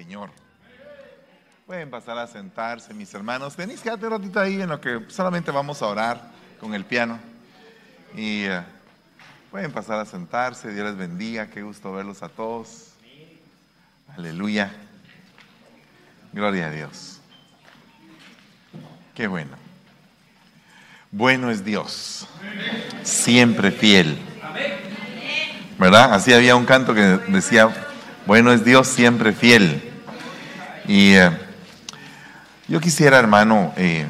Señor. Pueden pasar a sentarse, mis hermanos. Tenéis quédate un ratito ahí en lo que solamente vamos a orar con el piano. Y eh, pueden pasar a sentarse. Dios les bendiga. Qué gusto verlos a todos. Aleluya. Gloria a Dios. Qué bueno. Bueno es Dios. Siempre fiel. ¿Verdad? Así había un canto que decía, bueno es Dios siempre fiel. Y eh, yo quisiera, hermano, eh,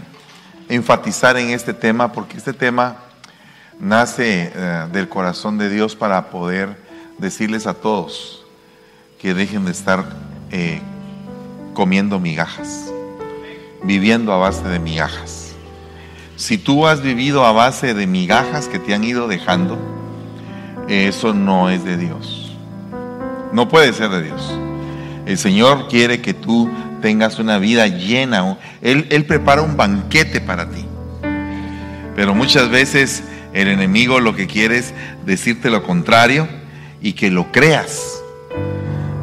enfatizar en este tema, porque este tema nace eh, del corazón de Dios para poder decirles a todos que dejen de estar comiendo migajas, viviendo a base de migajas. Si tú has vivido a base de migajas que te han ido dejando, eso no es de Dios. No puede ser de Dios. El Señor quiere que tú tengas una vida llena. Él, Él prepara un banquete para ti. Pero muchas veces el enemigo lo que quiere es decirte lo contrario y que lo creas.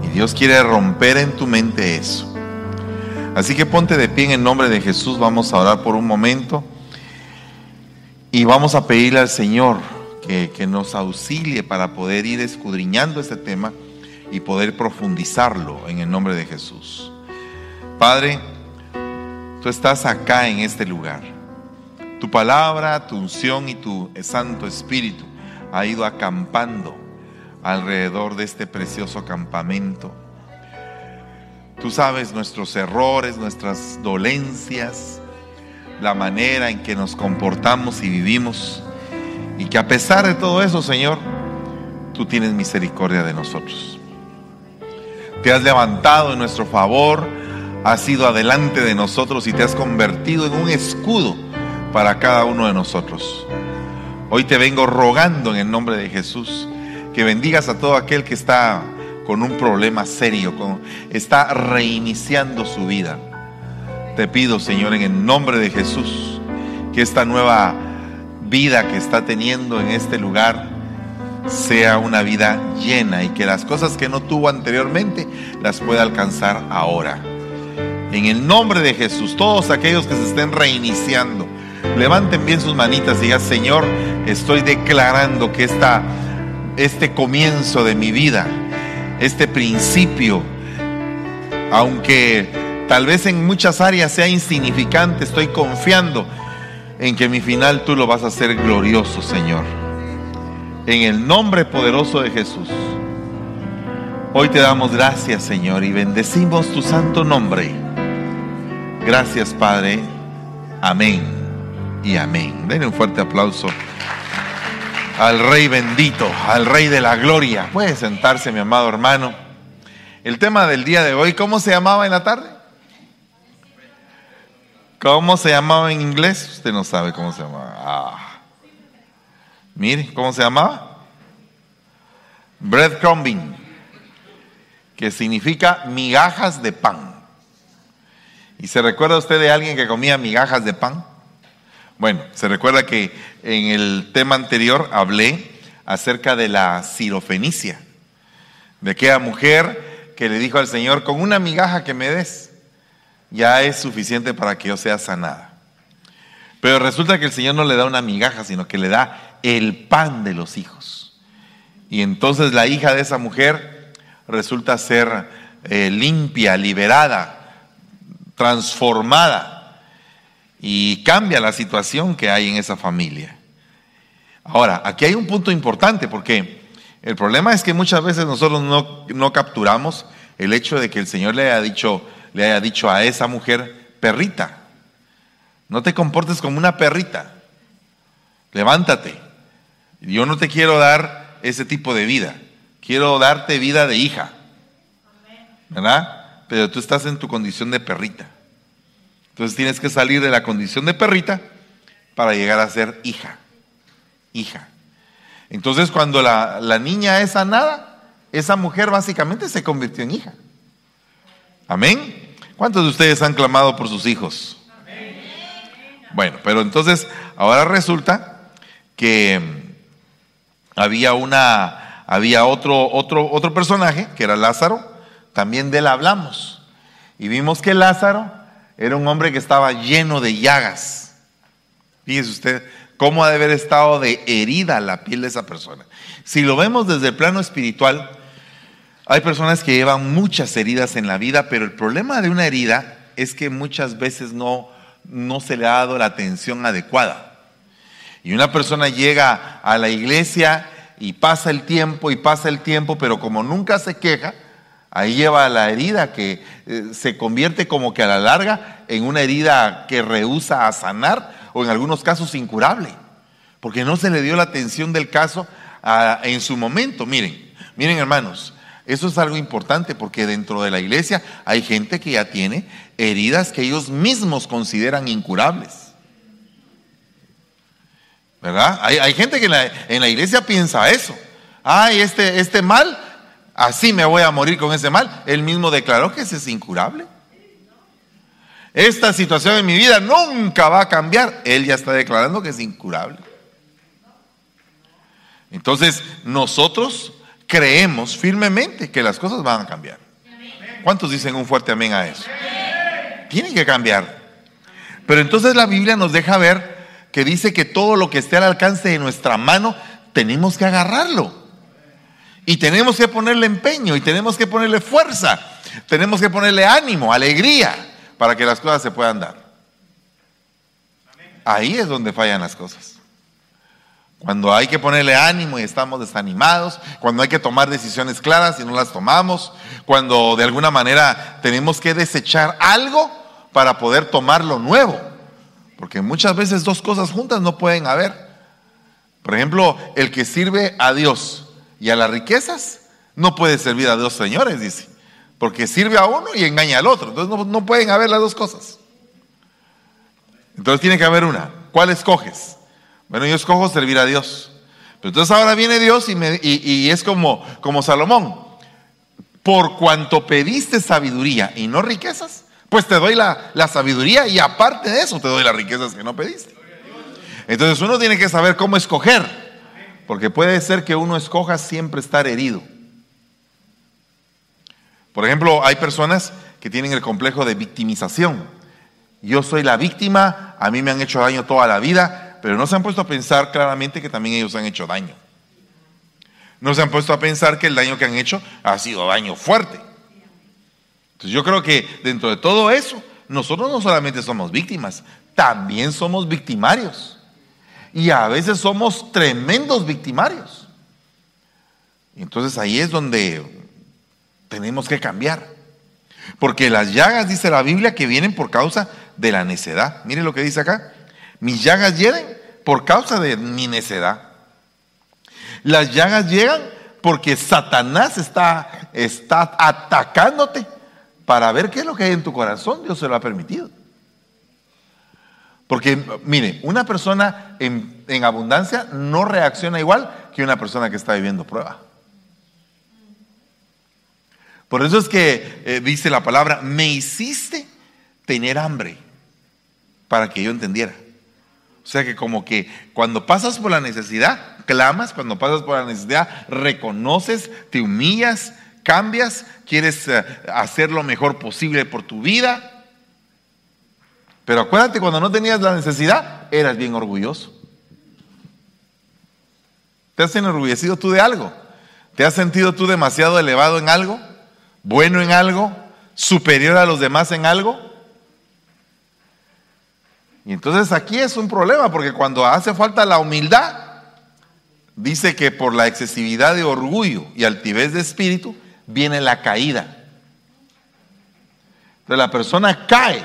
Y Dios quiere romper en tu mente eso. Así que ponte de pie en el nombre de Jesús. Vamos a orar por un momento. Y vamos a pedirle al Señor que, que nos auxilie para poder ir escudriñando este tema y poder profundizarlo en el nombre de Jesús. Padre, tú estás acá en este lugar. Tu palabra, tu unción y tu Santo Espíritu ha ido acampando alrededor de este precioso campamento. Tú sabes nuestros errores, nuestras dolencias, la manera en que nos comportamos y vivimos. Y que a pesar de todo eso, Señor, tú tienes misericordia de nosotros te has levantado en nuestro favor, has ido adelante de nosotros y te has convertido en un escudo para cada uno de nosotros. Hoy te vengo rogando en el nombre de Jesús que bendigas a todo aquel que está con un problema serio, está reiniciando su vida. Te pido, Señor, en el nombre de Jesús, que esta nueva vida que está teniendo en este lugar, sea una vida llena y que las cosas que no tuvo anteriormente las pueda alcanzar ahora. En el nombre de Jesús, todos aquellos que se estén reiniciando, levanten bien sus manitas y digan, Señor, estoy declarando que esta, este comienzo de mi vida, este principio, aunque tal vez en muchas áreas sea insignificante, estoy confiando en que mi final tú lo vas a hacer glorioso, Señor en el nombre poderoso de Jesús. Hoy te damos gracias, Señor, y bendecimos tu santo nombre. Gracias, Padre. Amén y amén. Denle un fuerte aplauso al Rey bendito, al Rey de la gloria. Puede sentarse, mi amado hermano. El tema del día de hoy, ¿cómo se llamaba en la tarde? ¿Cómo se llamaba en inglés? Usted no sabe cómo se llamaba. Ah. Mire, ¿cómo se llamaba? Breadcrumbing, que significa migajas de pan. ¿Y se recuerda usted de alguien que comía migajas de pan? Bueno, se recuerda que en el tema anterior hablé acerca de la sirofenicia, de aquella mujer que le dijo al Señor, con una migaja que me des, ya es suficiente para que yo sea sanada. Pero resulta que el Señor no le da una migaja, sino que le da el pan de los hijos. Y entonces la hija de esa mujer resulta ser eh, limpia, liberada, transformada y cambia la situación que hay en esa familia. Ahora, aquí hay un punto importante porque el problema es que muchas veces nosotros no, no capturamos el hecho de que el Señor le haya dicho, le haya dicho a esa mujer, perrita, no te comportes como una perrita, levántate, yo no te quiero dar ese tipo de vida. Quiero darte vida de hija. ¿Verdad? Pero tú estás en tu condición de perrita. Entonces tienes que salir de la condición de perrita para llegar a ser hija. Hija. Entonces cuando la, la niña es sanada, esa mujer básicamente se convirtió en hija. Amén. ¿Cuántos de ustedes han clamado por sus hijos? Bueno, pero entonces ahora resulta que había una había otro otro otro personaje que era Lázaro, también de él hablamos. Y vimos que Lázaro era un hombre que estaba lleno de llagas. Fíjese usted cómo ha de haber estado de herida la piel de esa persona. Si lo vemos desde el plano espiritual, hay personas que llevan muchas heridas en la vida, pero el problema de una herida es que muchas veces no, no se le ha dado la atención adecuada. Y una persona llega a la iglesia y pasa el tiempo y pasa el tiempo, pero como nunca se queja, ahí lleva la herida que eh, se convierte como que a la larga en una herida que rehúsa a sanar o en algunos casos incurable, porque no se le dio la atención del caso en su momento. Miren, miren hermanos, eso es algo importante porque dentro de la iglesia hay gente que ya tiene heridas que ellos mismos consideran incurables. ¿Verdad? Hay, gente que en la, iglesia piensa eso. Ay, este, este mal, así me voy a morir con ese mal. Él mismo declaró que ese es incurable. Esta situación en mi vida nunca va a cambiar. Él ya está declarando que es incurable. Entonces, nosotros creemos firmemente que las cosas van a cambiar. ¿Cuántos dicen un fuerte amén a eso? Tienen que cambiar. Pero entonces la Biblia nos deja ver que dice que todo lo que esté al alcance de nuestra mano, tenemos que agarrarlo. Y tenemos que ponerle empeño y tenemos que ponerle fuerza. Tenemos que ponerle ánimo, alegría, para que las cosas se puedan dar. Ahí es donde fallan las cosas. Cuando hay que ponerle ánimo y estamos desanimados, cuando hay que tomar decisiones claras y no las tomamos, cuando de alguna manera tenemos que desechar algo para poder tomar lo nuevo. Porque muchas veces dos cosas juntas no pueden haber. Por ejemplo, el que sirve a Dios y a las riquezas no puede servir a dos señores, dice. Porque sirve a uno y engaña al otro. Entonces no, pueden haber las dos cosas. Entonces tiene que haber una. ¿Cuál escoges? Bueno, yo escojo servir a Dios. Pero entonces ahora viene Dios y, me, y es como, como Salomón. Por cuanto pediste sabiduría y no riquezas, pues te doy la, sabiduría y aparte de eso te doy las riquezas que no pediste. Entonces uno tiene que saber cómo escoger, porque puede ser que uno escoja siempre estar herido. Por ejemplo, hay personas que tienen el complejo de victimización. Yo soy la víctima, a mí me han hecho daño toda la vida, pero no se han puesto a pensar claramente que también ellos han hecho daño. No se han puesto a pensar que el daño que han hecho ha sido daño fuerte. Entonces yo creo que dentro de todo eso, nosotros no solamente somos víctimas, también somos victimarios. Y a veces somos tremendos victimarios. Entonces ahí es donde tenemos que cambiar. Porque las llagas, dice la Biblia, que vienen por causa de la necedad. Mire lo que dice acá. Mis llagas llegan por causa de mi necedad. Las llagas llegan porque Satanás está, está atacándote para ver qué es lo que hay en tu corazón, Dios se lo ha permitido. Porque, mire, una persona en, abundancia no reacciona igual que una persona que está viviendo prueba. Por eso es que eh, dice la palabra, me hiciste tener hambre para que yo entendiera. O sea que como que cuando pasas por la necesidad, clamas, cuando pasas por la necesidad, reconoces, te humillas, cambias, quieres eh, hacer lo mejor posible por tu vida. Pero acuérdate, cuando no tenías la necesidad, eras bien orgulloso. ¿Te has enorgullecido tú de algo? ¿Te has sentido tú demasiado elevado en algo? ¿Bueno en algo? ¿Superior a los demás en algo? Y entonces aquí es un problema, porque cuando hace falta la humildad, dice que por la excesividad de orgullo y altivez de espíritu, viene la caída. Entonces la persona cae.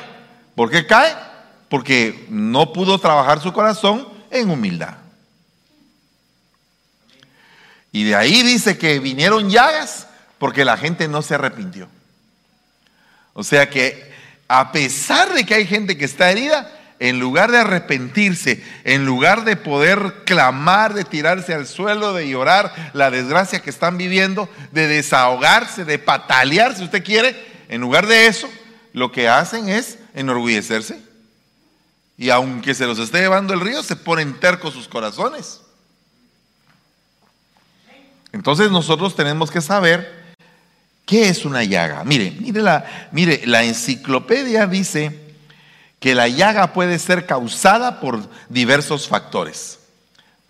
¿Por qué cae? Porque no pudo trabajar su corazón en humildad. Y de ahí dice que vinieron llagas porque la gente no se arrepintió. O sea que a pesar de que hay gente que está herida, en lugar de arrepentirse, en lugar de poder clamar, de tirarse al suelo, de llorar la desgracia que están viviendo, de desahogarse, de patalear, si usted quiere, en lugar de eso, lo que hacen es enorgullecerse. Y aunque se los esté llevando el río, se ponen tercos sus corazones. Entonces nosotros tenemos que saber ¿Qué es una llaga? Mire, mire la, mire, la enciclopedia dice que la llaga puede ser causada por diversos factores.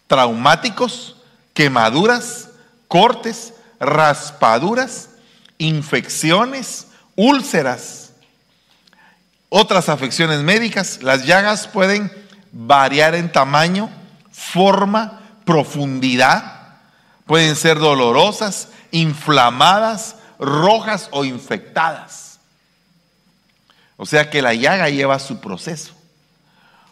Traumáticos, quemaduras, cortes, raspaduras, infecciones, úlceras, otras afecciones médicas. Las llagas pueden variar en tamaño, forma, profundidad, pueden ser dolorosas, inflamadas, rojas o infectadas. O sea que la llaga lleva su proceso.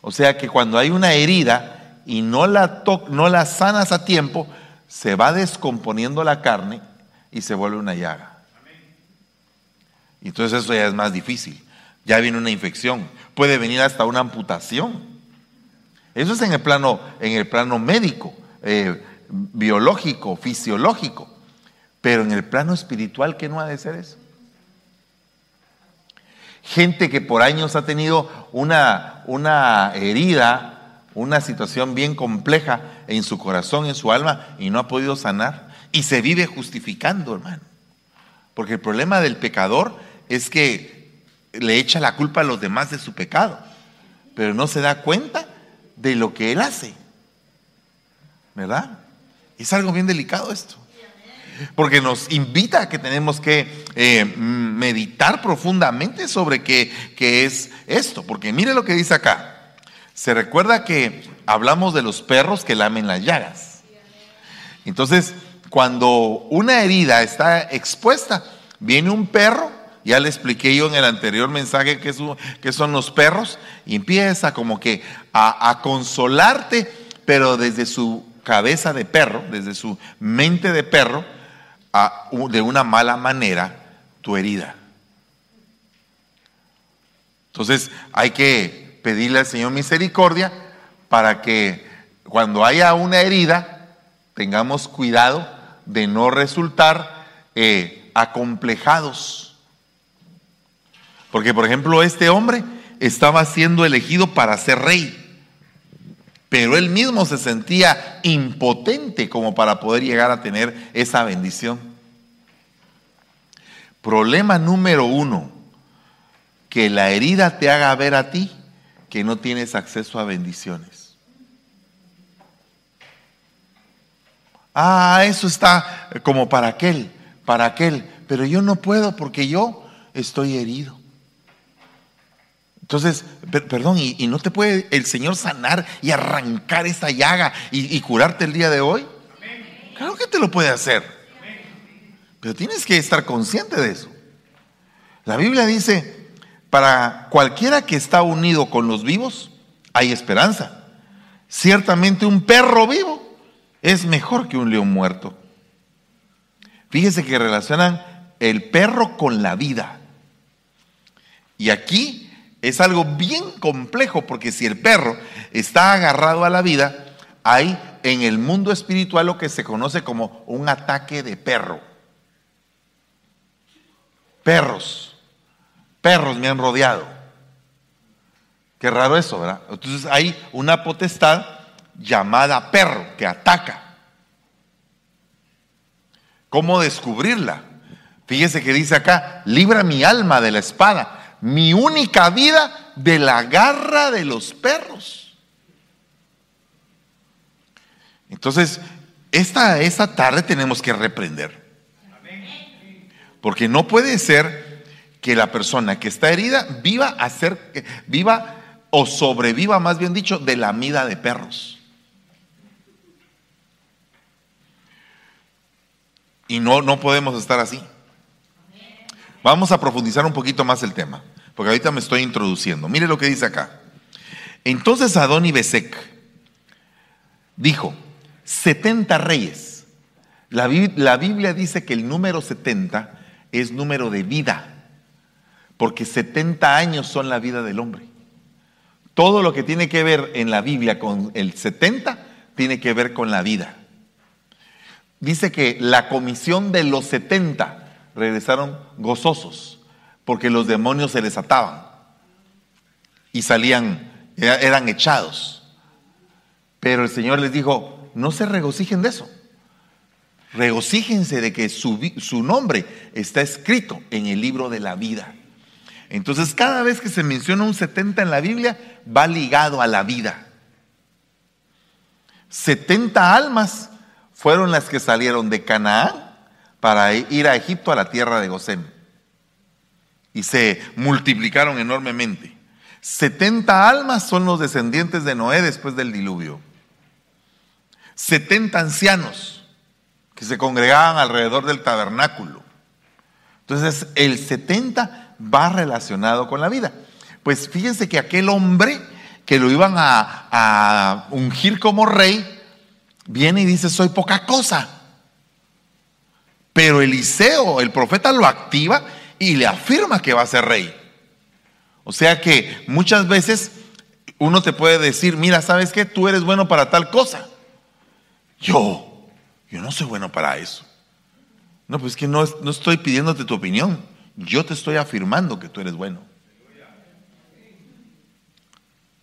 O sea que cuando hay una herida y no la, no la sanas a tiempo, se va descomponiendo la carne y se vuelve una llaga. Y entonces eso ya es más difícil. Ya viene una infección. Puede venir hasta una amputación. Eso es en el plano, en el plano médico, eh, biológico, fisiológico. Pero en el plano espiritual, ¿qué no ha de ser eso? Gente que por años ha tenido una, una herida, una situación bien compleja en su corazón, en su alma, y no ha podido sanar. Y se vive justificando, hermano. Porque el problema del pecador es que le echa la culpa a los demás de su pecado, pero no se da cuenta de lo que él hace. ¿Verdad? Es algo bien delicado esto porque nos invita a que tenemos que eh, meditar profundamente sobre qué, qué es esto, porque mire lo que dice acá. Se recuerda que hablamos de los perros que lamen las llagas. Entonces, cuando una herida está expuesta, viene un perro, ya le expliqué yo en el anterior mensaje que, son los perros, y empieza como que a consolarte, pero desde su cabeza de perro, desde su mente de perro, de una mala manera tu herida. Entonces hay que pedirle al Señor misericordia para que cuando haya una herida tengamos cuidado de no resultar eh, acomplejados. Porque por ejemplo este hombre estaba siendo elegido para ser rey pero él mismo se sentía impotente como para poder llegar a tener esa bendición. Problema número uno, que la herida te haga ver a ti que no tienes acceso a bendiciones. Ah, eso está como para aquel, para aquel, pero yo no puedo porque yo estoy herido. Entonces, perdón, y, no te puede el Señor sanar y arrancar esa llaga y, curarte el día de hoy? Claro que te lo puede hacer. Pero tienes que estar consciente de eso. La Biblia dice, para cualquiera que está unido con los vivos, hay esperanza. Ciertamente un perro vivo es mejor que un león muerto. Fíjese que relacionan el perro con la vida. Y aquí es algo bien complejo porque si el perro está agarrado a la vida, hay en el mundo espiritual lo que se conoce como un ataque de perro. Perros, perros me han rodeado. Qué raro eso, ¿verdad? Entonces hay una potestad llamada perro que ataca. ¿Cómo descubrirla? Fíjese que dice acá, libra mi alma de la espada mi única vida de la garra de los perros. Entonces, esta, esta tarde tenemos que reprender. Porque no puede ser que la persona que está herida viva a ser, viva o sobreviva, más bien dicho, de la mida de perros. Y no, no podemos estar así. Vamos a profundizar un poquito más el tema, porque ahorita me estoy introduciendo. Mire lo que dice acá. Entonces Adoni Besek dijo, 70 reyes. La, la Biblia dice que el número 70 es número de vida, porque 70 años son la vida del hombre. Todo lo que tiene que ver en la Biblia con el 70 tiene que ver con la vida. Dice que la comisión de los 70 regresaron gozosos, porque los demonios se les ataban y salían, eran echados. Pero el Señor les dijo, no se regocijen de eso. regocíjense de que su, su, nombre está escrito en el libro de la vida. Entonces, cada vez que se menciona un 70 en la Biblia, va ligado a la vida. 70 almas fueron las que salieron de Canaán para ir a Egipto, a la tierra de Gosén. Y se multiplicaron enormemente. 70 almas son los descendientes de Noé después del diluvio. 70 ancianos que se congregaban alrededor del tabernáculo. Entonces, el 70 va relacionado con la vida. Pues fíjense que aquel hombre que lo iban a, a ungir como rey, viene y dice, soy poca cosa. Pero Eliseo, el profeta, lo activa y le afirma que va a ser rey. O sea que muchas veces uno te puede decir, mira, ¿sabes qué? Tú eres bueno para tal cosa. Yo, yo no soy bueno para eso. No, pues es que no, no estoy pidiéndote tu opinión. Yo te estoy afirmando que tú eres bueno.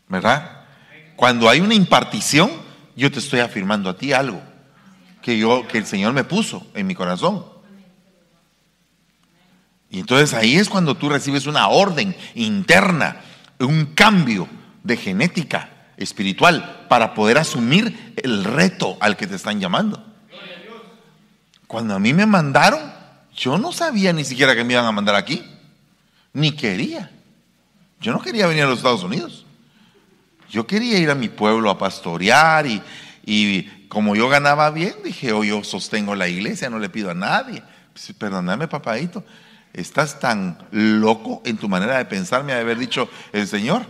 ¿Verdad? Cuando hay una impartición, yo te estoy afirmando a ti algo que yo que el Señor me puso en mi corazón. Y entonces ahí es cuando tú recibes una orden interna, un cambio de genética espiritual para poder asumir el reto al que te están llamando. Cuando a mí me mandaron, yo no sabía ni siquiera que me iban a mandar aquí, ni quería. Yo no quería venir a los Estados Unidos. Yo quería ir a mi pueblo a pastorear y, y como yo ganaba bien, dije, oh, yo sostengo la iglesia, no le pido a nadie. Pues, perdóname, papadito, estás tan loco en tu manera de pensar, me ha de haber dicho el Señor.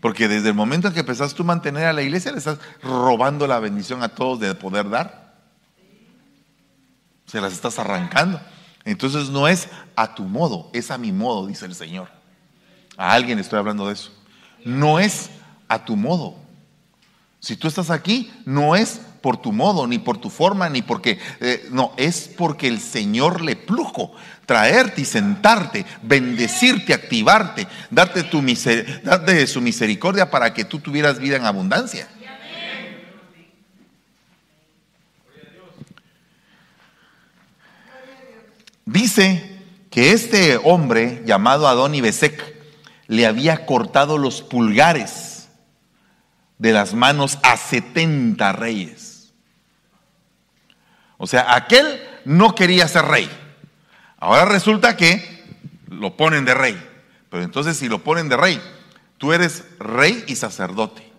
Porque desde el momento en que empezaste tú a mantener a la iglesia, le estás robando la bendición a todos de poder dar. Se las estás arrancando. Entonces no es a tu modo, es a mi modo, dice el Señor. A alguien estoy hablando de eso. No es a tu modo. Si tú estás aquí, no es por tu modo, ni por tu forma, ni porque, eh, no, es porque el Señor le plujo traerte y sentarte, bendecirte, activarte, darte, tu su misericordia para que tú tuvieras vida en abundancia. Dice que este hombre llamado Adoni Besek le había cortado los pulgares de las manos a 70 reyes. O sea, aquel no quería ser rey. Ahora resulta que lo ponen de rey. Pero entonces si lo ponen de rey, tú eres rey y sacerdote.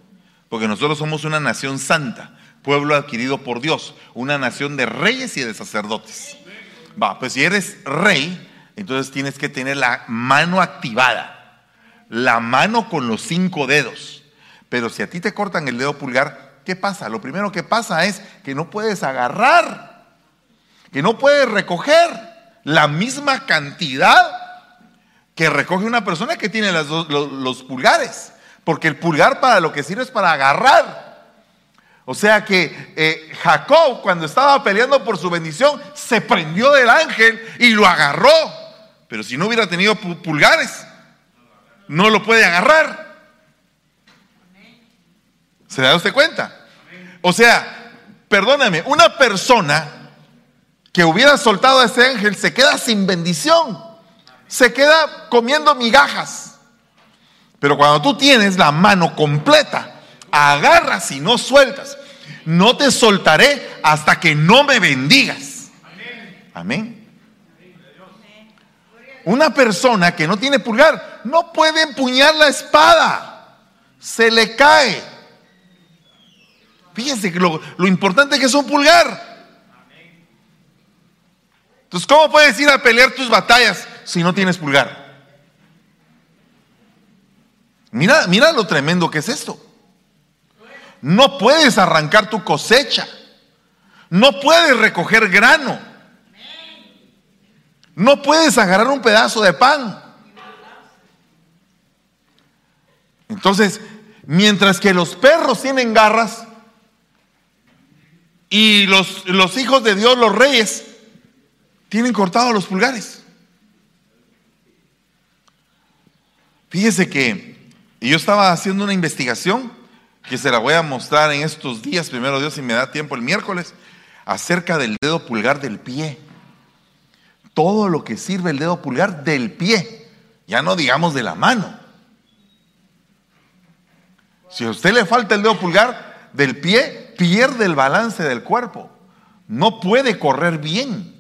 Porque nosotros somos una nación santa, pueblo adquirido por Dios, una nación de reyes y de sacerdotes. Va, pues si eres rey, entonces tienes que tener la mano activada, la mano con los cinco dedos pero si a ti te cortan el dedo pulgar, ¿qué pasa? Lo primero que pasa es que no puedes agarrar, que no puedes recoger la misma cantidad que recoge una persona que tiene los, pulgares. Porque el pulgar para lo que sirve es para agarrar. O sea que eh, Jacob cuando estaba peleando por su bendición se prendió del ángel y lo agarró. Pero si no hubiera tenido pulgares, no lo puede agarrar. ¿Se da usted cuenta? O sea, perdóname, una persona que hubiera soltado a ese ángel se queda sin bendición, se queda comiendo migajas. Pero cuando tú tienes la mano completa, agarras y no sueltas. No te soltaré hasta que no me bendigas. Amén. Una persona que no tiene pulgar no puede empuñar la espada. Se le cae. Fíjense que lo, importante que es un pulgar. Entonces, ¿cómo puedes ir a pelear tus batallas si no tienes pulgar? Mira, mira lo tremendo que es esto. No puedes arrancar tu cosecha. No puedes recoger grano. No puedes agarrar un pedazo de pan. Entonces, mientras que los perros tienen garras, y los, los hijos de Dios, los reyes, tienen cortados los pulgares. Fíjese que yo estaba haciendo una investigación que se la voy a mostrar en estos días, primero Dios, si me da tiempo el miércoles, acerca del dedo pulgar del pie. Todo lo que sirve el dedo pulgar del pie, ya no digamos de la mano. Si a usted le falta el dedo pulgar del pie, pierde el balance del cuerpo. No puede correr bien.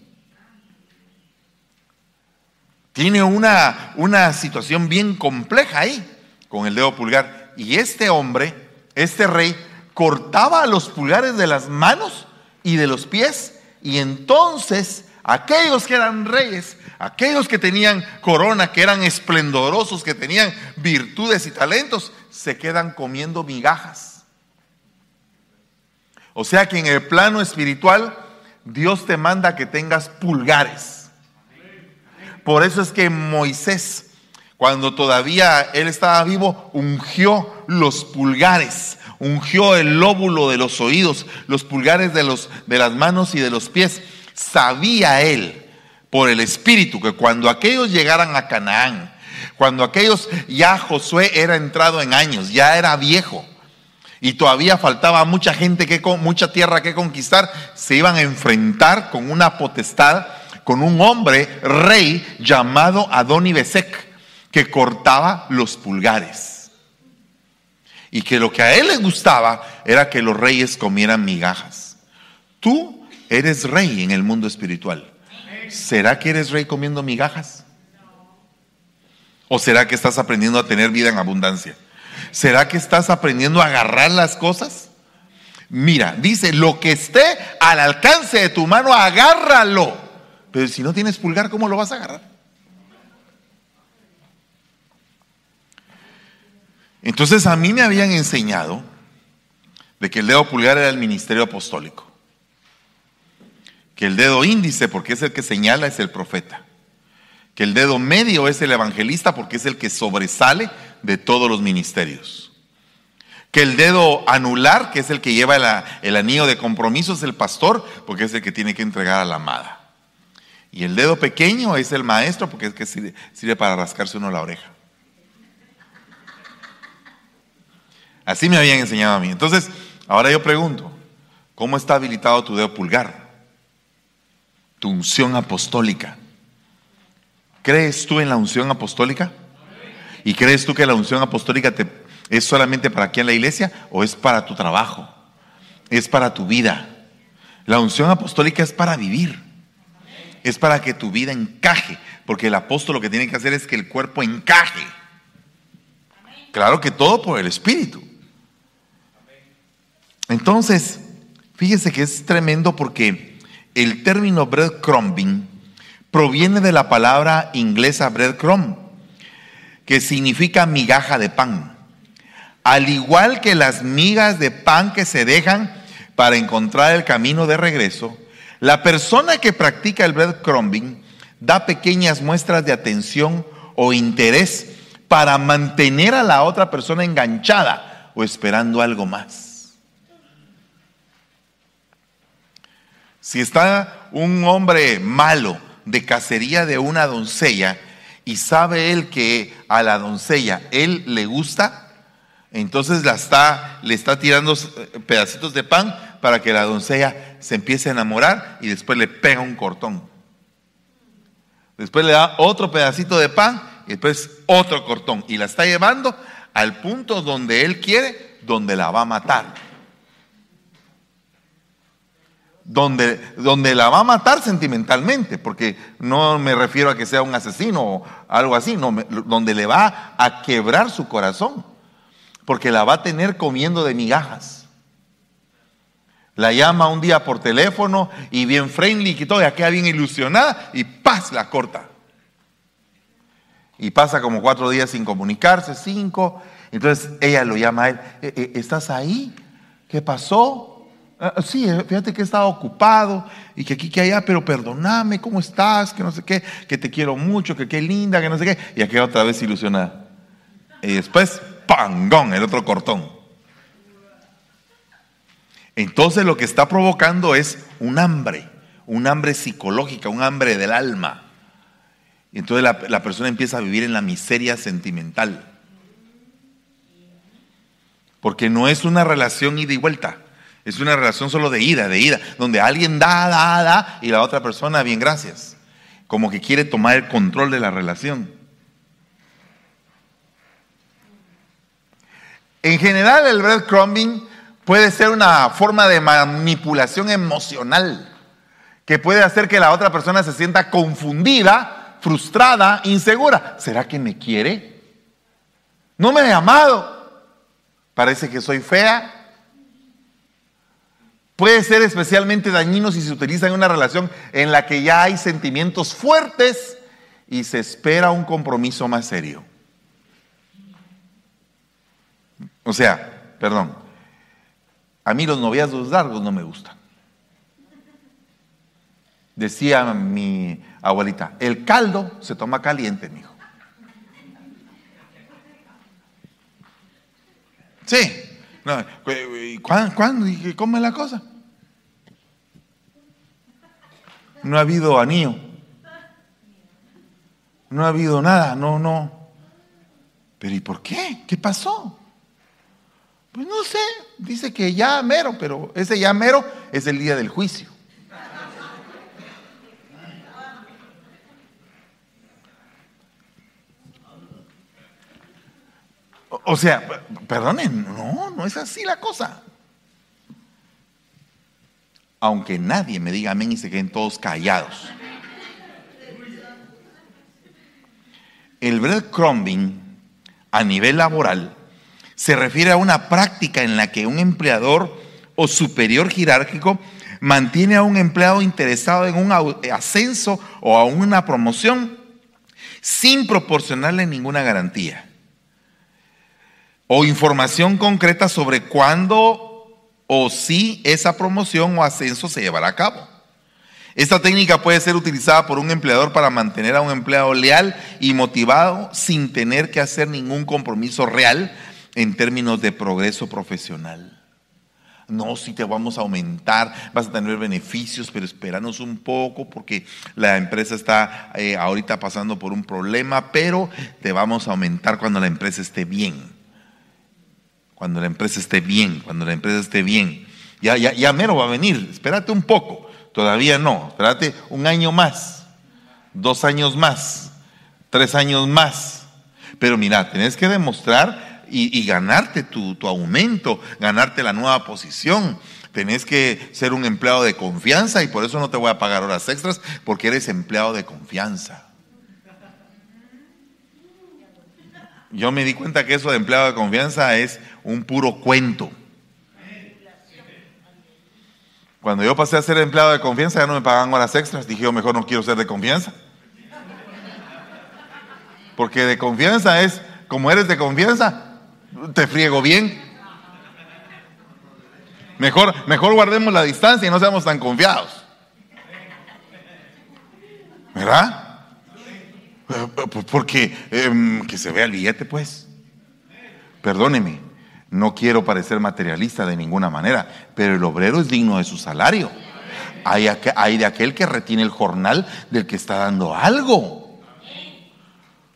Tiene una, una situación bien compleja ahí con el dedo pulgar. Y este hombre, este rey, cortaba los pulgares de las manos y de los pies. Y entonces aquellos que eran reyes, aquellos que tenían corona, que eran esplendorosos, que tenían virtudes y talentos, se quedan comiendo migajas. O sea que en el plano espiritual Dios te manda que tengas pulgares. Por eso es que Moisés, cuando todavía él estaba vivo, ungió los pulgares ungió el lóbulo de los oídos, los pulgares de, los, de las manos y de los pies. Sabía él por el Espíritu que cuando aquellos llegaran a Canaán, cuando aquellos ya Josué era entrado en años, ya era viejo y todavía faltaba mucha gente que mucha tierra que conquistar, se iban a enfrentar con una potestad, con un hombre rey llamado Adoni Besek que cortaba los pulgares y que lo que a él le gustaba era que los reyes comieran migajas. Tú eres rey en el mundo espiritual. ¿Será que eres rey comiendo migajas? ¿O será que estás aprendiendo a tener vida en abundancia? ¿Será que estás aprendiendo a agarrar las cosas? Mira, dice, lo que esté al alcance de tu mano, agárralo. Pero si no tienes pulgar, ¿cómo lo vas a agarrar? Entonces a mí me habían enseñado de que el dedo pulgar era el ministerio apostólico, que el dedo índice, porque es el que señala, es el profeta, que el dedo medio es el evangelista, porque es el que sobresale de todos los ministerios, que el dedo anular, que es el que lleva el, anillo de compromiso, es el pastor, porque es el que tiene que entregar a la amada. Y el dedo pequeño es el maestro, porque es que sirve, sirve para rascarse uno la oreja. Así me habían enseñado a mí. Entonces, ahora yo pregunto, ¿cómo está habilitado tu dedo pulgar? Tu unción apostólica. ¿Crees tú en la unción apostólica? ¿Y crees tú que la unción apostólica te, es solamente para aquí en la iglesia o es para tu trabajo? Es para tu vida. La unción apostólica es para vivir. Es para que tu vida encaje. Porque el apóstol lo que tiene que hacer es que el cuerpo encaje. Claro que todo por el Espíritu. Entonces, fíjese que es tremendo porque el término breadcrumbing proviene de la palabra inglesa breadcrumb, que significa migaja de pan. Al igual que las migas de pan que se dejan para encontrar el camino de regreso, la persona que practica el breadcrumbing da pequeñas muestras de atención o interés para mantener a la otra persona enganchada o esperando algo más. Si está un hombre malo de cacería de una doncella y sabe él que a la doncella él le gusta, entonces la está, le está tirando pedacitos de pan para que la doncella se empiece a enamorar y después le pega un cortón. Después le da otro pedacito de pan y después otro cortón. Y la está llevando al punto donde él quiere, donde la va a matar donde, donde la va a matar sentimentalmente, porque no me refiero a que sea un asesino o algo así, no, donde le va a quebrar su corazón, porque la va a tener comiendo de migajas. La llama un día por teléfono y bien friendly y todo, ya queda bien ilusionada y paz, la corta. Y pasa como cuatro días sin comunicarse, cinco. Entonces ella lo llama a él, eh, eh, ¿estás ahí? ¿Qué pasó? Ah, sí, eh, fíjate que he estado ocupado y que aquí, que allá, pero perdóname, ¿cómo estás? Que no sé qué, que te quiero mucho, que qué linda, que no sé qué. Y aquí otra vez ilusionada. Y después, ¡pangón! El otro cortón. Entonces lo que está provocando es un hambre, un hambre psicológica, un hambre del alma. Y entonces la persona empieza a vivir en la miseria sentimental. Porque no es una relación ida y vuelta Es una relación solo de ida, de ida, donde alguien da, da, da y la otra persona, bien, gracias. Como que quiere tomar el control de la relación. En general, el breadcrumbing puede ser una forma de manipulación emocional que puede hacer que la otra persona se sienta confundida, frustrada, insegura. ¿Será que me quiere? No me ha llamado. Parece que soy fea. Puede ser especialmente dañino si se utiliza en una relación en la que ya hay sentimientos fuertes y se espera un compromiso más serio. O sea, perdón, a mí los noviazgos largos no me gustan. Decía mi abuelita, el caldo se toma caliente, mijo. Sí. ¿Cuándo, ¿Cuándo? ¿Y cómo es la cosa? No ha habido anillo. No ha habido nada, no, no. Pero ¿y por qué? ¿Qué pasó? Pues no sé, dice que ya mero, pero ese ya mero es el día del juicio. O sea, perdonen, no, no es así la cosa. Aunque nadie me diga amén y se queden todos callados. El breadcrumbing a nivel laboral se refiere a una práctica en la que un empleador o superior jerárquico mantiene a un empleado interesado en un ascenso o a una promoción sin proporcionarle ninguna garantía o información concreta sobre cuándo o si esa promoción o ascenso se llevará a cabo. Esta técnica puede ser utilizada por un empleador para mantener a un empleado leal y motivado sin tener que hacer ningún compromiso real en términos de progreso profesional. No, si te vamos a aumentar, vas a tener beneficios, pero espéranos un poco porque la empresa está eh, ahorita pasando por un problema, pero te vamos a aumentar cuando la empresa esté bien. Cuando la empresa esté bien, cuando la empresa esté bien. Ya, ya, ya mero va a venir, espérate un poco. Todavía no, espérate un año más, dos años más, tres años más. Pero mira, tenés que demostrar y, ganarte tu, tu aumento, ganarte la nueva posición. Tenés que ser un empleado de confianza y por eso no te voy a pagar horas extras porque eres empleado de confianza. Yo me di cuenta que eso de empleado de confianza es un puro cuento. Cuando yo pasé a ser empleado de confianza ya no me pagaban horas extras. Dije yo mejor no quiero ser de confianza. Porque de confianza es, como eres de confianza, te friego bien. Mejor, mejor guardemos la distancia y no seamos tan confiados. ¿Verdad? Eh, porque em, que se vea el billete, pues. Perdóneme, no quiero parecer materialista de ninguna manera, pero el obrero es digno de su salario. Hay, hay de aquel que retiene el jornal del que está dando algo.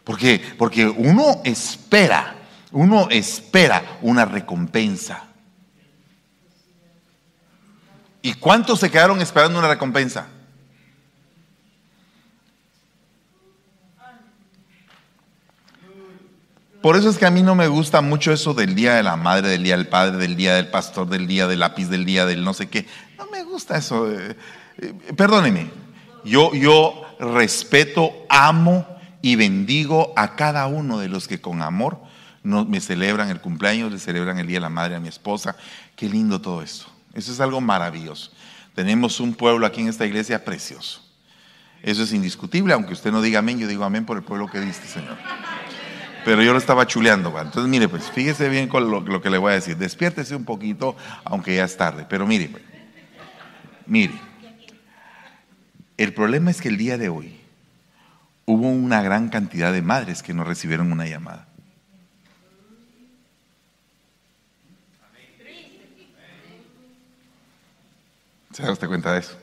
Porque, porque uno espera uno espera una recompensa. ¿Y cuántos se quedaron esperando una recompensa? Por eso es que a mí no me gusta mucho eso del día de la madre, del día del padre, del día del pastor, del día del lápiz, del día del no sé qué. No me gusta eso. Eh, eh, perdóneme. Yo, yo respeto, amo y bendigo a cada uno de los que con amor me celebran el cumpleaños, le celebran el Día de la Madre a mi esposa. Qué lindo todo eso. Eso es algo maravilloso. Tenemos un pueblo aquí en esta iglesia precioso. Eso es indiscutible, aunque usted no diga amén, yo digo amén por el pueblo que diste, Señor. Pero yo lo estaba chuleando. Entonces, mire, pues fíjese bien con lo, que le voy a decir. Despiértese un poquito, aunque ya es tarde. Pero mire, pues, mire, el problema es que el día de hoy hubo una gran cantidad de madres que no recibieron una llamada. ¿Se da usted cuenta de eso?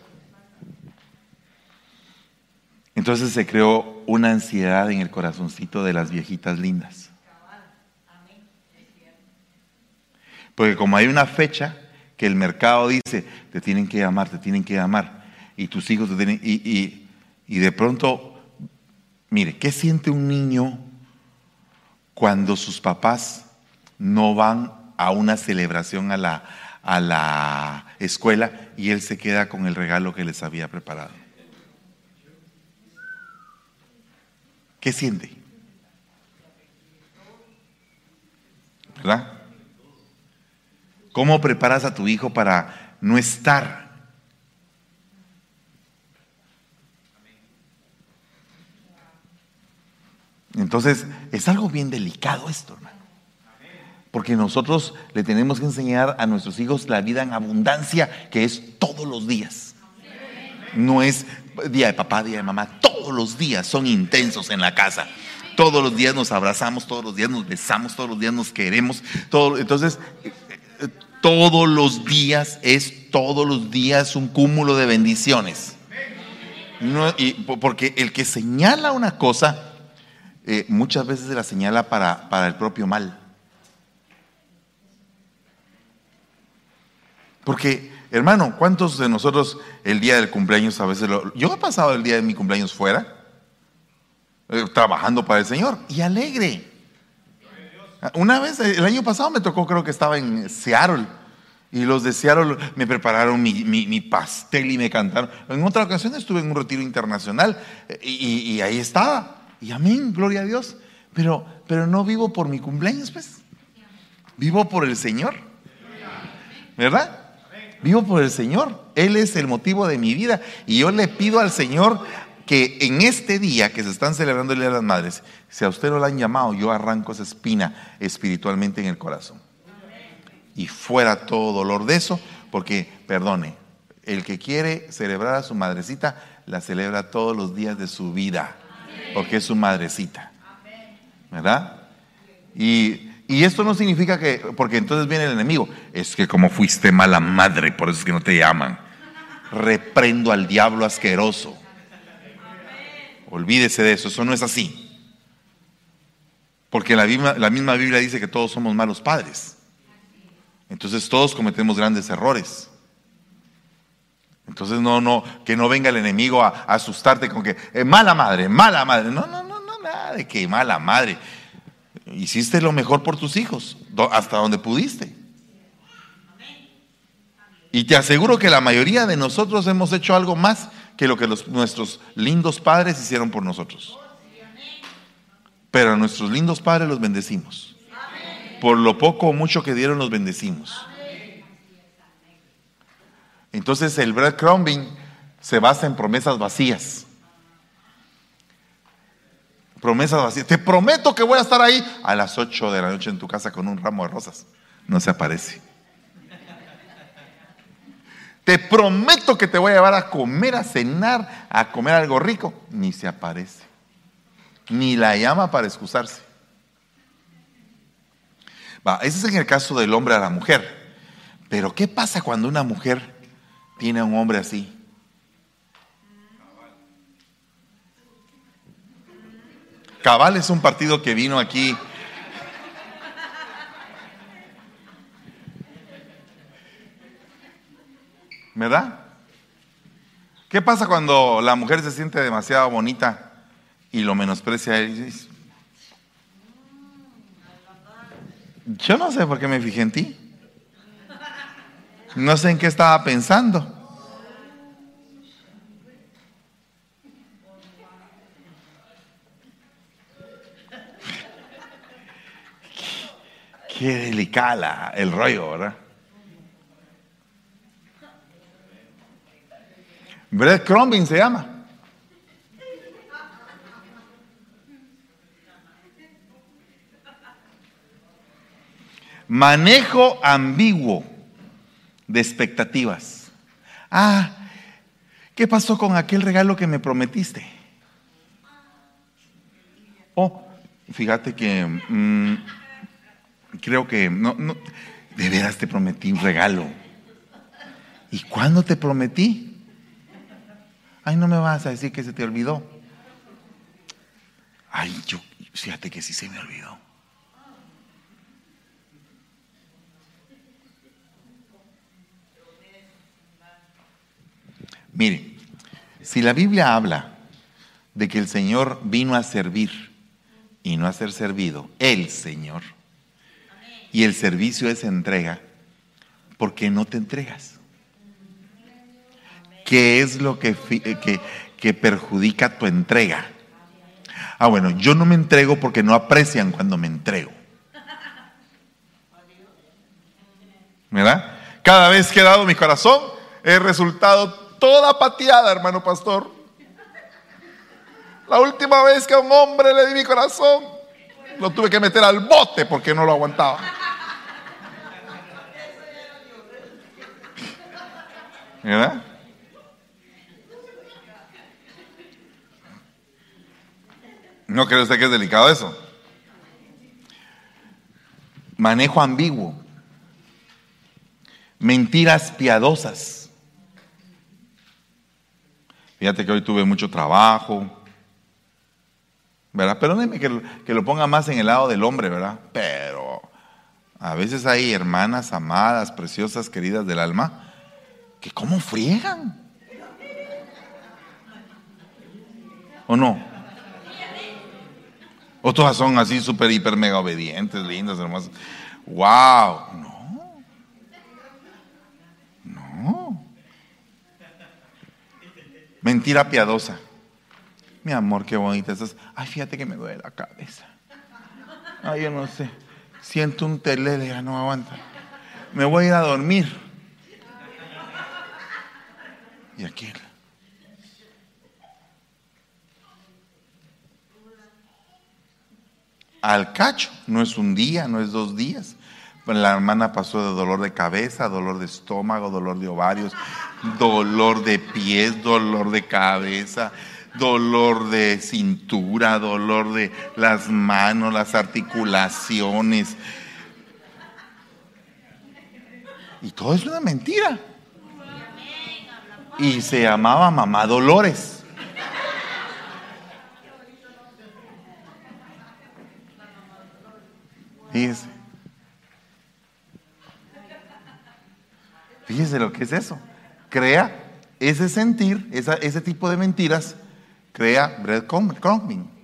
Entonces se creó una ansiedad en el corazoncito de las viejitas lindas. Porque como hay una fecha que el mercado dice, te tienen que amar, te tienen que amar, y tus hijos te tienen, y, y de pronto, mire, ¿qué siente un niño cuando sus papás no van a una celebración a la, a la escuela y él se queda con el regalo que les había preparado? ¿Qué siente? ¿Verdad? ¿Cómo preparas a tu hijo para no estar? Entonces, es algo bien delicado esto, hermano. Porque nosotros le tenemos que enseñar a nuestros hijos la vida en abundancia, que es todos los días. No es día de papá, día de mamá, todos los días son intensos en la casa. Todos los días nos abrazamos, todos los días nos besamos, todos los días nos queremos. Entonces, todos los días es todos los días un cúmulo de bendiciones. y, porque el que señala una cosa, eh, muchas veces la señala para, para el propio mal. Porque, hermano, ¿cuántos de nosotros el día del cumpleaños a veces lo... Yo he pasado el día de mi cumpleaños fuera, eh, trabajando para el Señor, y alegre. Una vez, el año pasado me tocó, creo que estaba en Seattle, y los de Seattle me prepararon mi, pastel y me cantaron. En otra ocasión estuve en un retiro internacional eh, y, ahí estaba. Y amén, gloria a Dios. Pero, pero no vivo por mi cumpleaños, pues. Vivo por el Señor. ¿Verdad? Vivo por el Señor. Él es el motivo de mi vida. Y yo le pido al Señor que en este día que se están celebrando el Día de las Madres, si a usted no lo han llamado, yo arranco esa espina espiritualmente en el corazón. Y fuera todo dolor de eso, porque, perdone, el que quiere celebrar a su madrecita, la celebra todos los días de su vida, porque es su madrecita. ¿Verdad? Y y esto no significa que, porque entonces viene el enemigo, es que como fuiste mala madre, por eso es que no te llaman. Reprendo al diablo asqueroso. Olvídese de eso, eso no es así. Porque la misma, la misma Biblia dice que todos somos malos padres. Entonces todos cometemos grandes errores. Entonces no, no, que no venga el enemigo a, asustarte con que eh, mala madre, mala madre. No, no, no, no, nada de que mala madre. Hiciste lo mejor por tus hijos, hasta donde pudiste. Y te aseguro que la mayoría de nosotros hemos hecho algo más que lo que nuestros lindos padres hicieron por nosotros. Pero a nuestros lindos padres los bendecimos. Por lo poco o mucho que dieron, los bendecimos. Entonces el breadcrumbing se basa en promesas vacías promesas vacías. Te prometo que voy a estar ahí a las 8 de la noche en tu casa con un ramo de rosas. No se aparece. Te prometo que te voy a llevar a comer, a cenar, a comer algo rico. Ni se aparece. Ni la llama para excusarse. Va, ese es en el caso del hombre a la mujer. Pero ¿qué pasa cuando una mujer tiene a un hombre así? Cabal es un partido que vino aquí. ¿Verdad? ¿Qué pasa cuando la mujer se siente demasiado bonita y lo menosprecia a él? Yo no sé por qué me fijé en ti. No sé en qué estaba pensando. Qué delicada el rollo, ¿verdad? Breadcrumbing se llama. Manejo ambiguo de expectativas. Ah, ¿qué pasó con aquel regalo que me prometiste? Oh, fíjate que mm, creo que no, no, de veras te prometí un regalo. ¿Y cuándo te prometí? Ay, no me vas a decir que se te olvidó. Ay, yo, fíjate que sí se me olvidó. Mire, si la Biblia habla de que el Señor vino a servir y no a ser servido, el Señor, y el servicio es entrega, ¿por qué no te entregas? ¿Qué es lo que, que, que perjudica tu entrega? Ah, bueno, yo no me entrego porque no aprecian cuando me entrego. ¿Verdad? Cada vez que he dado mi corazón, he resultado toda pateada, hermano pastor. La última vez que a un hombre le di mi corazón, lo tuve que meter al bote porque no lo aguantaba. ¿Verdad? ¿No cree usted que es delicado eso? Manejo ambiguo. Mentiras piadosas. Fíjate que hoy tuve mucho trabajo. ¿Verdad? Perdóneme que, que lo ponga más en el lado del hombre, ¿verdad? Pero a veces hay hermanas amadas, preciosas, queridas del alma, que cómo friegan. ¿O no? O todas son así súper, hiper, mega obedientes, lindas, hermosas. ¡Wow! No. No. Mentira piadosa. Mi amor, qué bonita estás. Ay, fíjate que me duele la cabeza. Ay, yo no sé. Siento un telele, ya no aguanta. Me voy a ir a dormir. Y aquí al cacho. No es un día, no es dos días. La hermana pasó de dolor de cabeza, dolor de estómago, dolor de ovarios, dolor de pies, dolor de cabeza, dolor de cintura, dolor de las manos, las articulaciones. Y todo es una mentira. Y se llamaba mamá Dolores. Fíjese. Fíjese lo que es eso. Crea ese sentir, ese tipo de mentiras, crea breadcrumbing.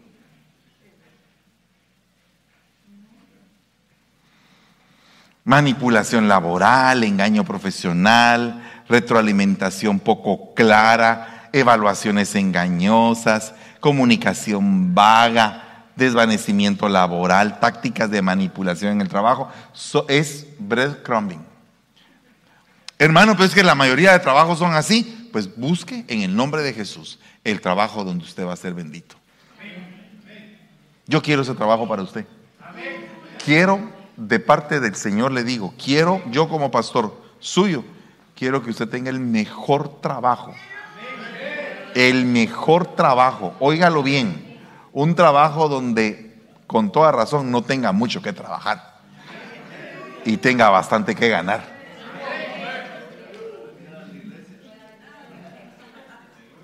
Manipulación laboral, engaño profesional, retroalimentación poco clara, evaluaciones engañosas, comunicación vaga, desvanecimiento laboral, tácticas de manipulación en el trabajo, es breadcrumbing. Hermano, pues es que la mayoría de trabajos son así, pues busque en el nombre de Jesús el trabajo donde usted va a ser bendito. Yo quiero ese trabajo para usted. Quiero, de parte del Señor le digo, quiero yo como pastor suyo, quiero que usted tenga el mejor trabajo. El mejor trabajo, óigalo bien, un trabajo donde con toda razón no tenga mucho que trabajar y tenga bastante que ganar.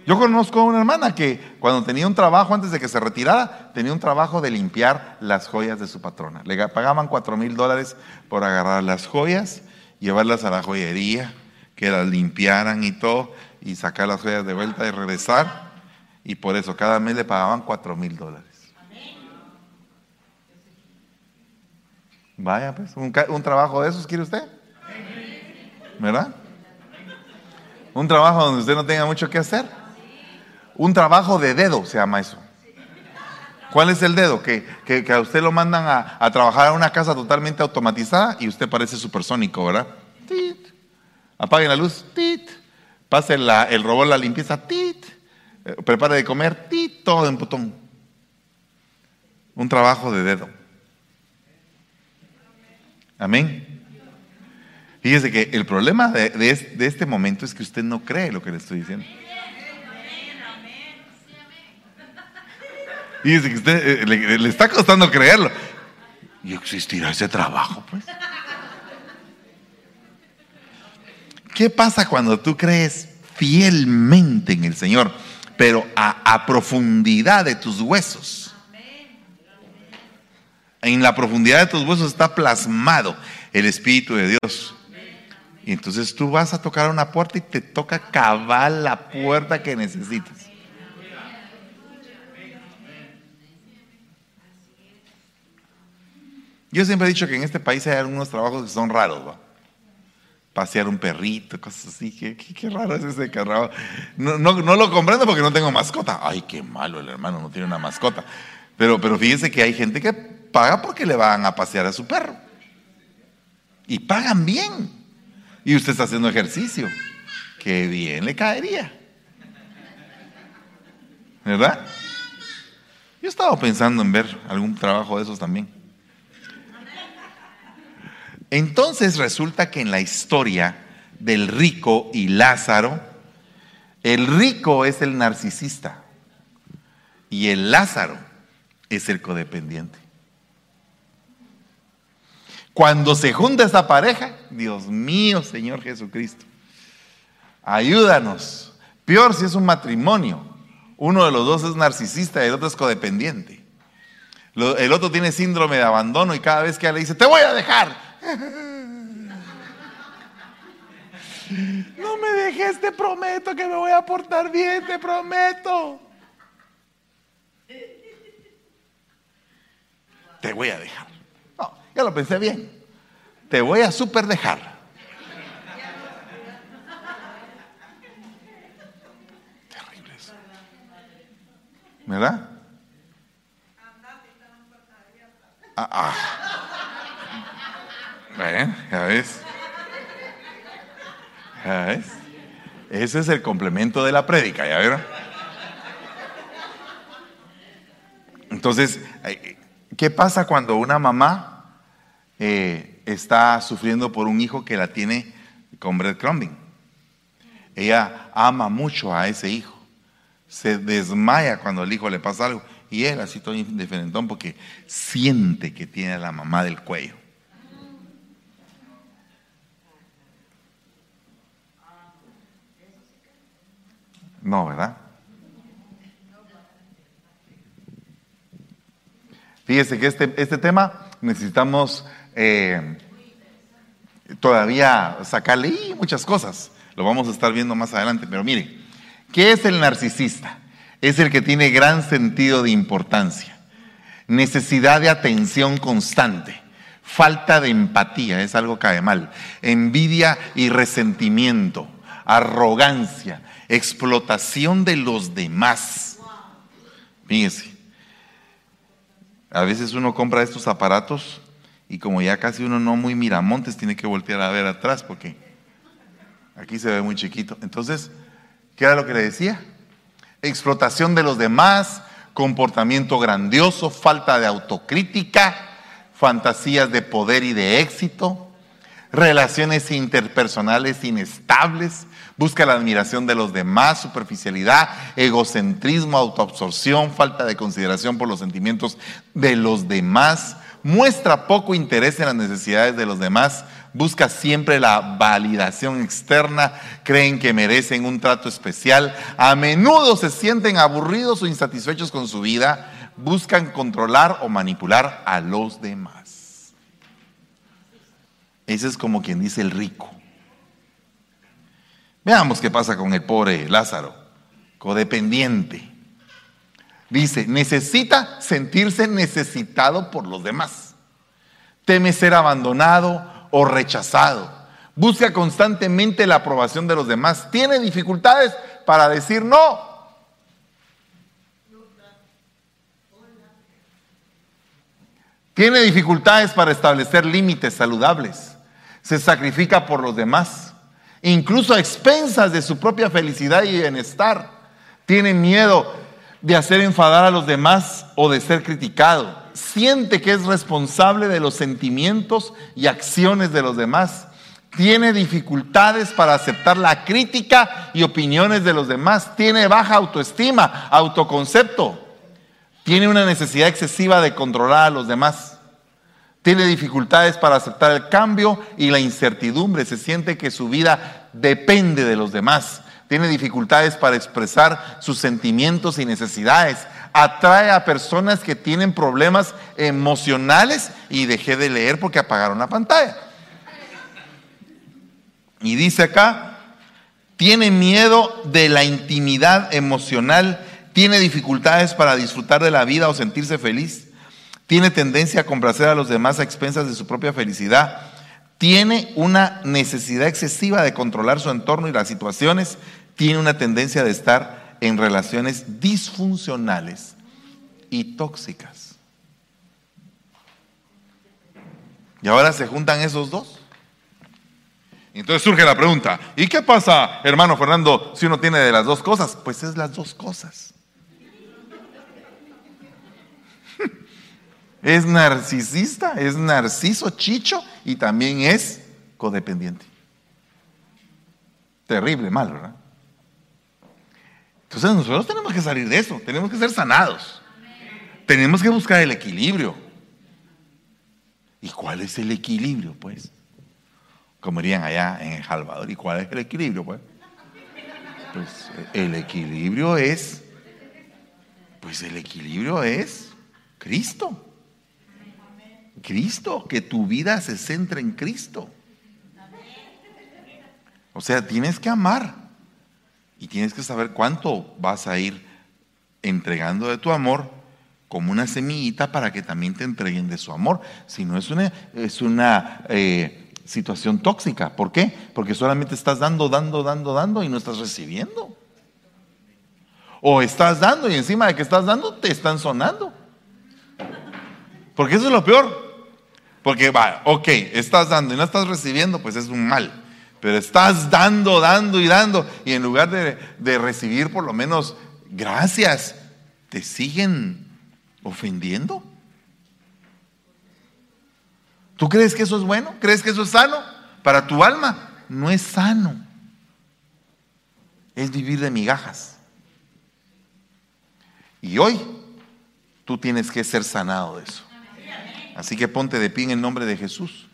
Yo conozco a una hermana que cuando tenía un trabajo antes de que se retirara, tenía un trabajo de limpiar las joyas de su patrona. Le pagaban cuatro mil dólares por agarrar las joyas, llevarlas a la joyería, que las limpiaran y todo, y sacar las joyas de vuelta y regresar. Y por eso cada mes le pagaban cuatro mil dólares. Vaya, pues, un, trabajo de esos quiere usted. ¿Verdad? Un trabajo donde usted no tenga mucho que hacer. Un trabajo de dedo se llama eso. ¿Cuál es el dedo? Que, a usted lo mandan a, trabajar a una casa totalmente automatizada y usted parece supersónico, ¿verdad? Tit. Apaguen la luz. Tit. Pase el robot la limpieza. Tit. Eh, prepara de comer, ti, todo en botón. Un trabajo de dedo. Amén. Fíjese que el problema de, este momento es que usted no cree lo que le estoy diciendo. Fíjese que usted eh, le, está costando creerlo. ¿Y existirá ese trabajo, pues? ¿Qué pasa cuando tú crees fielmente en el Señor? pero a, profundidad de tus huesos. En la profundidad de tus huesos está plasmado el Espíritu de Dios. Y entonces tú vas a tocar una puerta y te toca cabal la puerta que necesitas. Yo siempre he dicho que en este país hay algunos trabajos que son raros. Pasear un perrito, cosas así. Qué, qué, raro es ese carro. No, no, lo comprendo porque no tengo mascota. Ay, qué malo el hermano, no tiene una mascota. Pero, pero que hay gente que paga porque le van a pasear a su perro. Y pagan bien. Y usted está haciendo ejercicio. Qué bien le caería. ¿Verdad? Yo estaba pensando en ver algún trabajo de esos también. Entonces resulta que en la historia del rico y Lázaro, el rico es el narcisista y el Lázaro es el codependiente. Cuando se junta esa pareja, Dios mío, Señor Jesucristo, ayúdanos. Peor si es un matrimonio. Uno de los dos es narcisista y el otro es codependiente. El otro tiene síndrome de abandono y cada vez que le dice, te voy a dejar. No me dejes, te prometo que me voy a portar bien, te prometo. Te voy a dejar. Ya lo pensé bien. Te voy a super dejar. Terrible eso. ¿Verdad? Ah, ah. Ya ves. Ya ves. Ese es el complemento de la prédica, ¿ya vieron? Entonces, ¿qué pasa cuando una mamá eh, está sufriendo por un hijo que la tiene con breadcrumbing. Ella ama mucho a ese hijo. Se desmaya cuando el hijo le pasa algo. Y él así todo indiferentón porque siente que tiene a la mamá del cuello. No, ¿verdad? Fíjese que este, este tema necesitamos eh, todavía sacarle muchas cosas. Lo vamos a estar viendo más adelante. Pero mire, ¿qué es el narcisista? Es el que tiene gran sentido de importancia, necesidad de atención constante, falta de empatía, es algo que cae mal, envidia y resentimiento, arrogancia, explotación de los demás. Fíjese, a veces uno compra estos aparatos y como ya casi uno no muy miramontes, tiene que voltear a ver atrás porque aquí se ve muy chiquito. Entonces, ¿qué era lo que le decía? Explotación de los demás, comportamiento grandioso, falta de autocrítica, fantasías de poder y de éxito, relaciones interpersonales inestables, busca la admiración de los demás, superficialidad, egocentrismo, autoabsorción, falta de consideración por los sentimientos de los demás, muestra poco interés en las necesidades de los demás, busca siempre la validación externa, creen que merecen un trato especial, a menudo se sienten aburridos o insatisfechos con su vida, buscan controlar o manipular a los demás. Ese es como quien dice el rico. Veamos qué pasa con el pobre Lázaro, codependiente. Dice, necesita sentirse necesitado por los demás. Teme ser abandonado o rechazado. Busca constantemente la aprobación de los demás. Tiene dificultades para decir no. Tiene dificultades para establecer límites saludables. Se sacrifica por los demás, incluso a expensas de su propia felicidad y bienestar. Tiene miedo de hacer enfadar a los demás o de ser criticado. Siente que es responsable de los sentimientos y acciones de los demás. Tiene dificultades para aceptar la crítica y opiniones de los demás. Tiene baja autoestima, autoconcepto. Tiene una necesidad excesiva de controlar a los demás. Tiene dificultades para aceptar el cambio y la incertidumbre. Se siente que su vida depende de los demás tiene dificultades para expresar sus sentimientos y necesidades, atrae a personas que tienen problemas emocionales y dejé de leer porque apagaron la pantalla. Y dice acá, tiene miedo de la intimidad emocional, tiene dificultades para disfrutar de la vida o sentirse feliz, tiene tendencia a complacer a los demás a expensas de su propia felicidad, tiene una necesidad excesiva de controlar su entorno y las situaciones, tiene una tendencia de estar en relaciones disfuncionales y tóxicas. Y ahora se juntan esos dos. Entonces surge la pregunta, ¿y qué pasa, hermano Fernando, si uno tiene de las dos cosas? Pues es las dos cosas. Es narcisista, es narciso, chicho y también es codependiente. Terrible, mal, ¿verdad? Entonces nosotros tenemos que salir de eso, tenemos que ser sanados. Tenemos que buscar el equilibrio. ¿Y cuál es el equilibrio, pues? Como dirían allá en El Salvador, ¿y cuál es el equilibrio, pues? Pues el equilibrio es, pues el equilibrio es Cristo. Cristo, que tu vida se centre en Cristo. O sea, tienes que amar y tienes que saber cuánto vas a ir entregando de tu amor como una semillita para que también te entreguen de su amor. Si no es una, es una eh, situación tóxica. ¿Por qué? Porque solamente estás dando, dando, dando, dando y no estás recibiendo. O estás dando y encima de que estás dando te están sonando. Porque eso es lo peor. Porque va, ok, estás dando y no estás recibiendo, pues es un mal. Pero estás dando, dando y dando. Y en lugar de, de recibir por lo menos gracias, te siguen ofendiendo. ¿Tú crees que eso es bueno? ¿Crees que eso es sano? Para tu alma no es sano. Es vivir de migajas. Y hoy tú tienes que ser sanado de eso. Así que ponte de pie en el nombre de Jesús.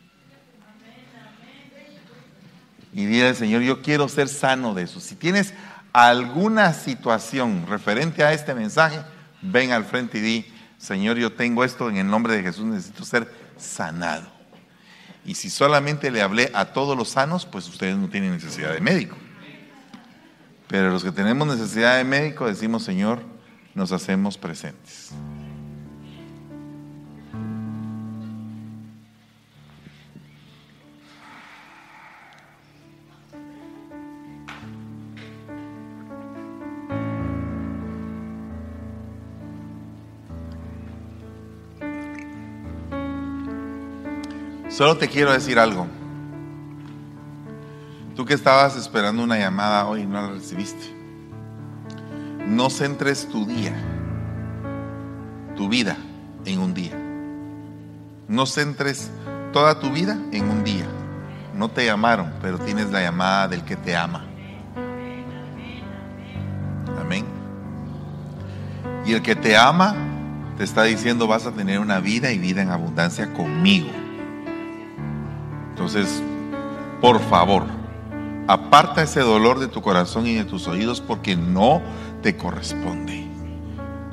Y dile al Señor, yo quiero ser sano de eso. Si tienes alguna situación referente a este mensaje, ven al frente y di, Señor, yo tengo esto en el nombre de Jesús, necesito ser sanado. Y si solamente le hablé a todos los sanos, pues ustedes no tienen necesidad de médico. Pero los que tenemos necesidad de médico decimos, Señor, nos hacemos presentes. Solo te quiero decir algo. Tú que estabas esperando una llamada hoy y no la recibiste. No centres tu día, tu vida en un día. No centres toda tu vida en un día. No te llamaron, pero tienes la llamada del que te ama. Amén. Y el que te ama te está diciendo vas a tener una vida y vida en abundancia conmigo. Entonces, por favor, aparta ese dolor de tu corazón y de tus oídos porque no te corresponde.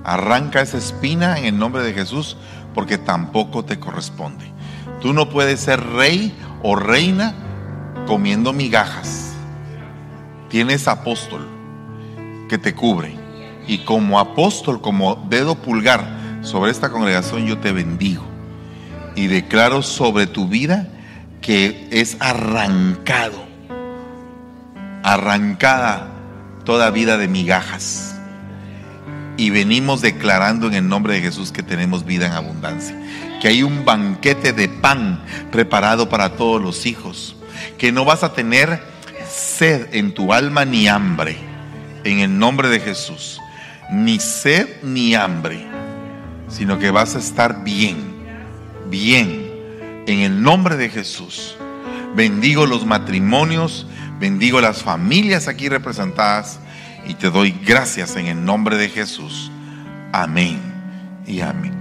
Arranca esa espina en el nombre de Jesús porque tampoco te corresponde. Tú no puedes ser rey o reina comiendo migajas. Tienes apóstol que te cubre. Y como apóstol, como dedo pulgar sobre esta congregación, yo te bendigo. Y declaro sobre tu vida que es arrancado, arrancada toda vida de migajas. Y venimos declarando en el nombre de Jesús que tenemos vida en abundancia, que hay un banquete de pan preparado para todos los hijos, que no vas a tener sed en tu alma ni hambre, en el nombre de Jesús, ni sed ni hambre, sino que vas a estar bien, bien en el nombre de Jesús. Bendigo los matrimonios, bendigo las familias aquí representadas y te doy gracias en el nombre de Jesús. Amén y amén.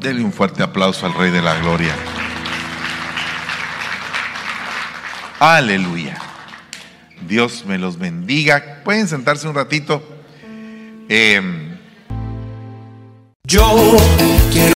Dele un fuerte aplauso al Rey de la Gloria. Aleluya. Dios me los bendiga. Pueden sentarse un ratito. Eh, Yo quiero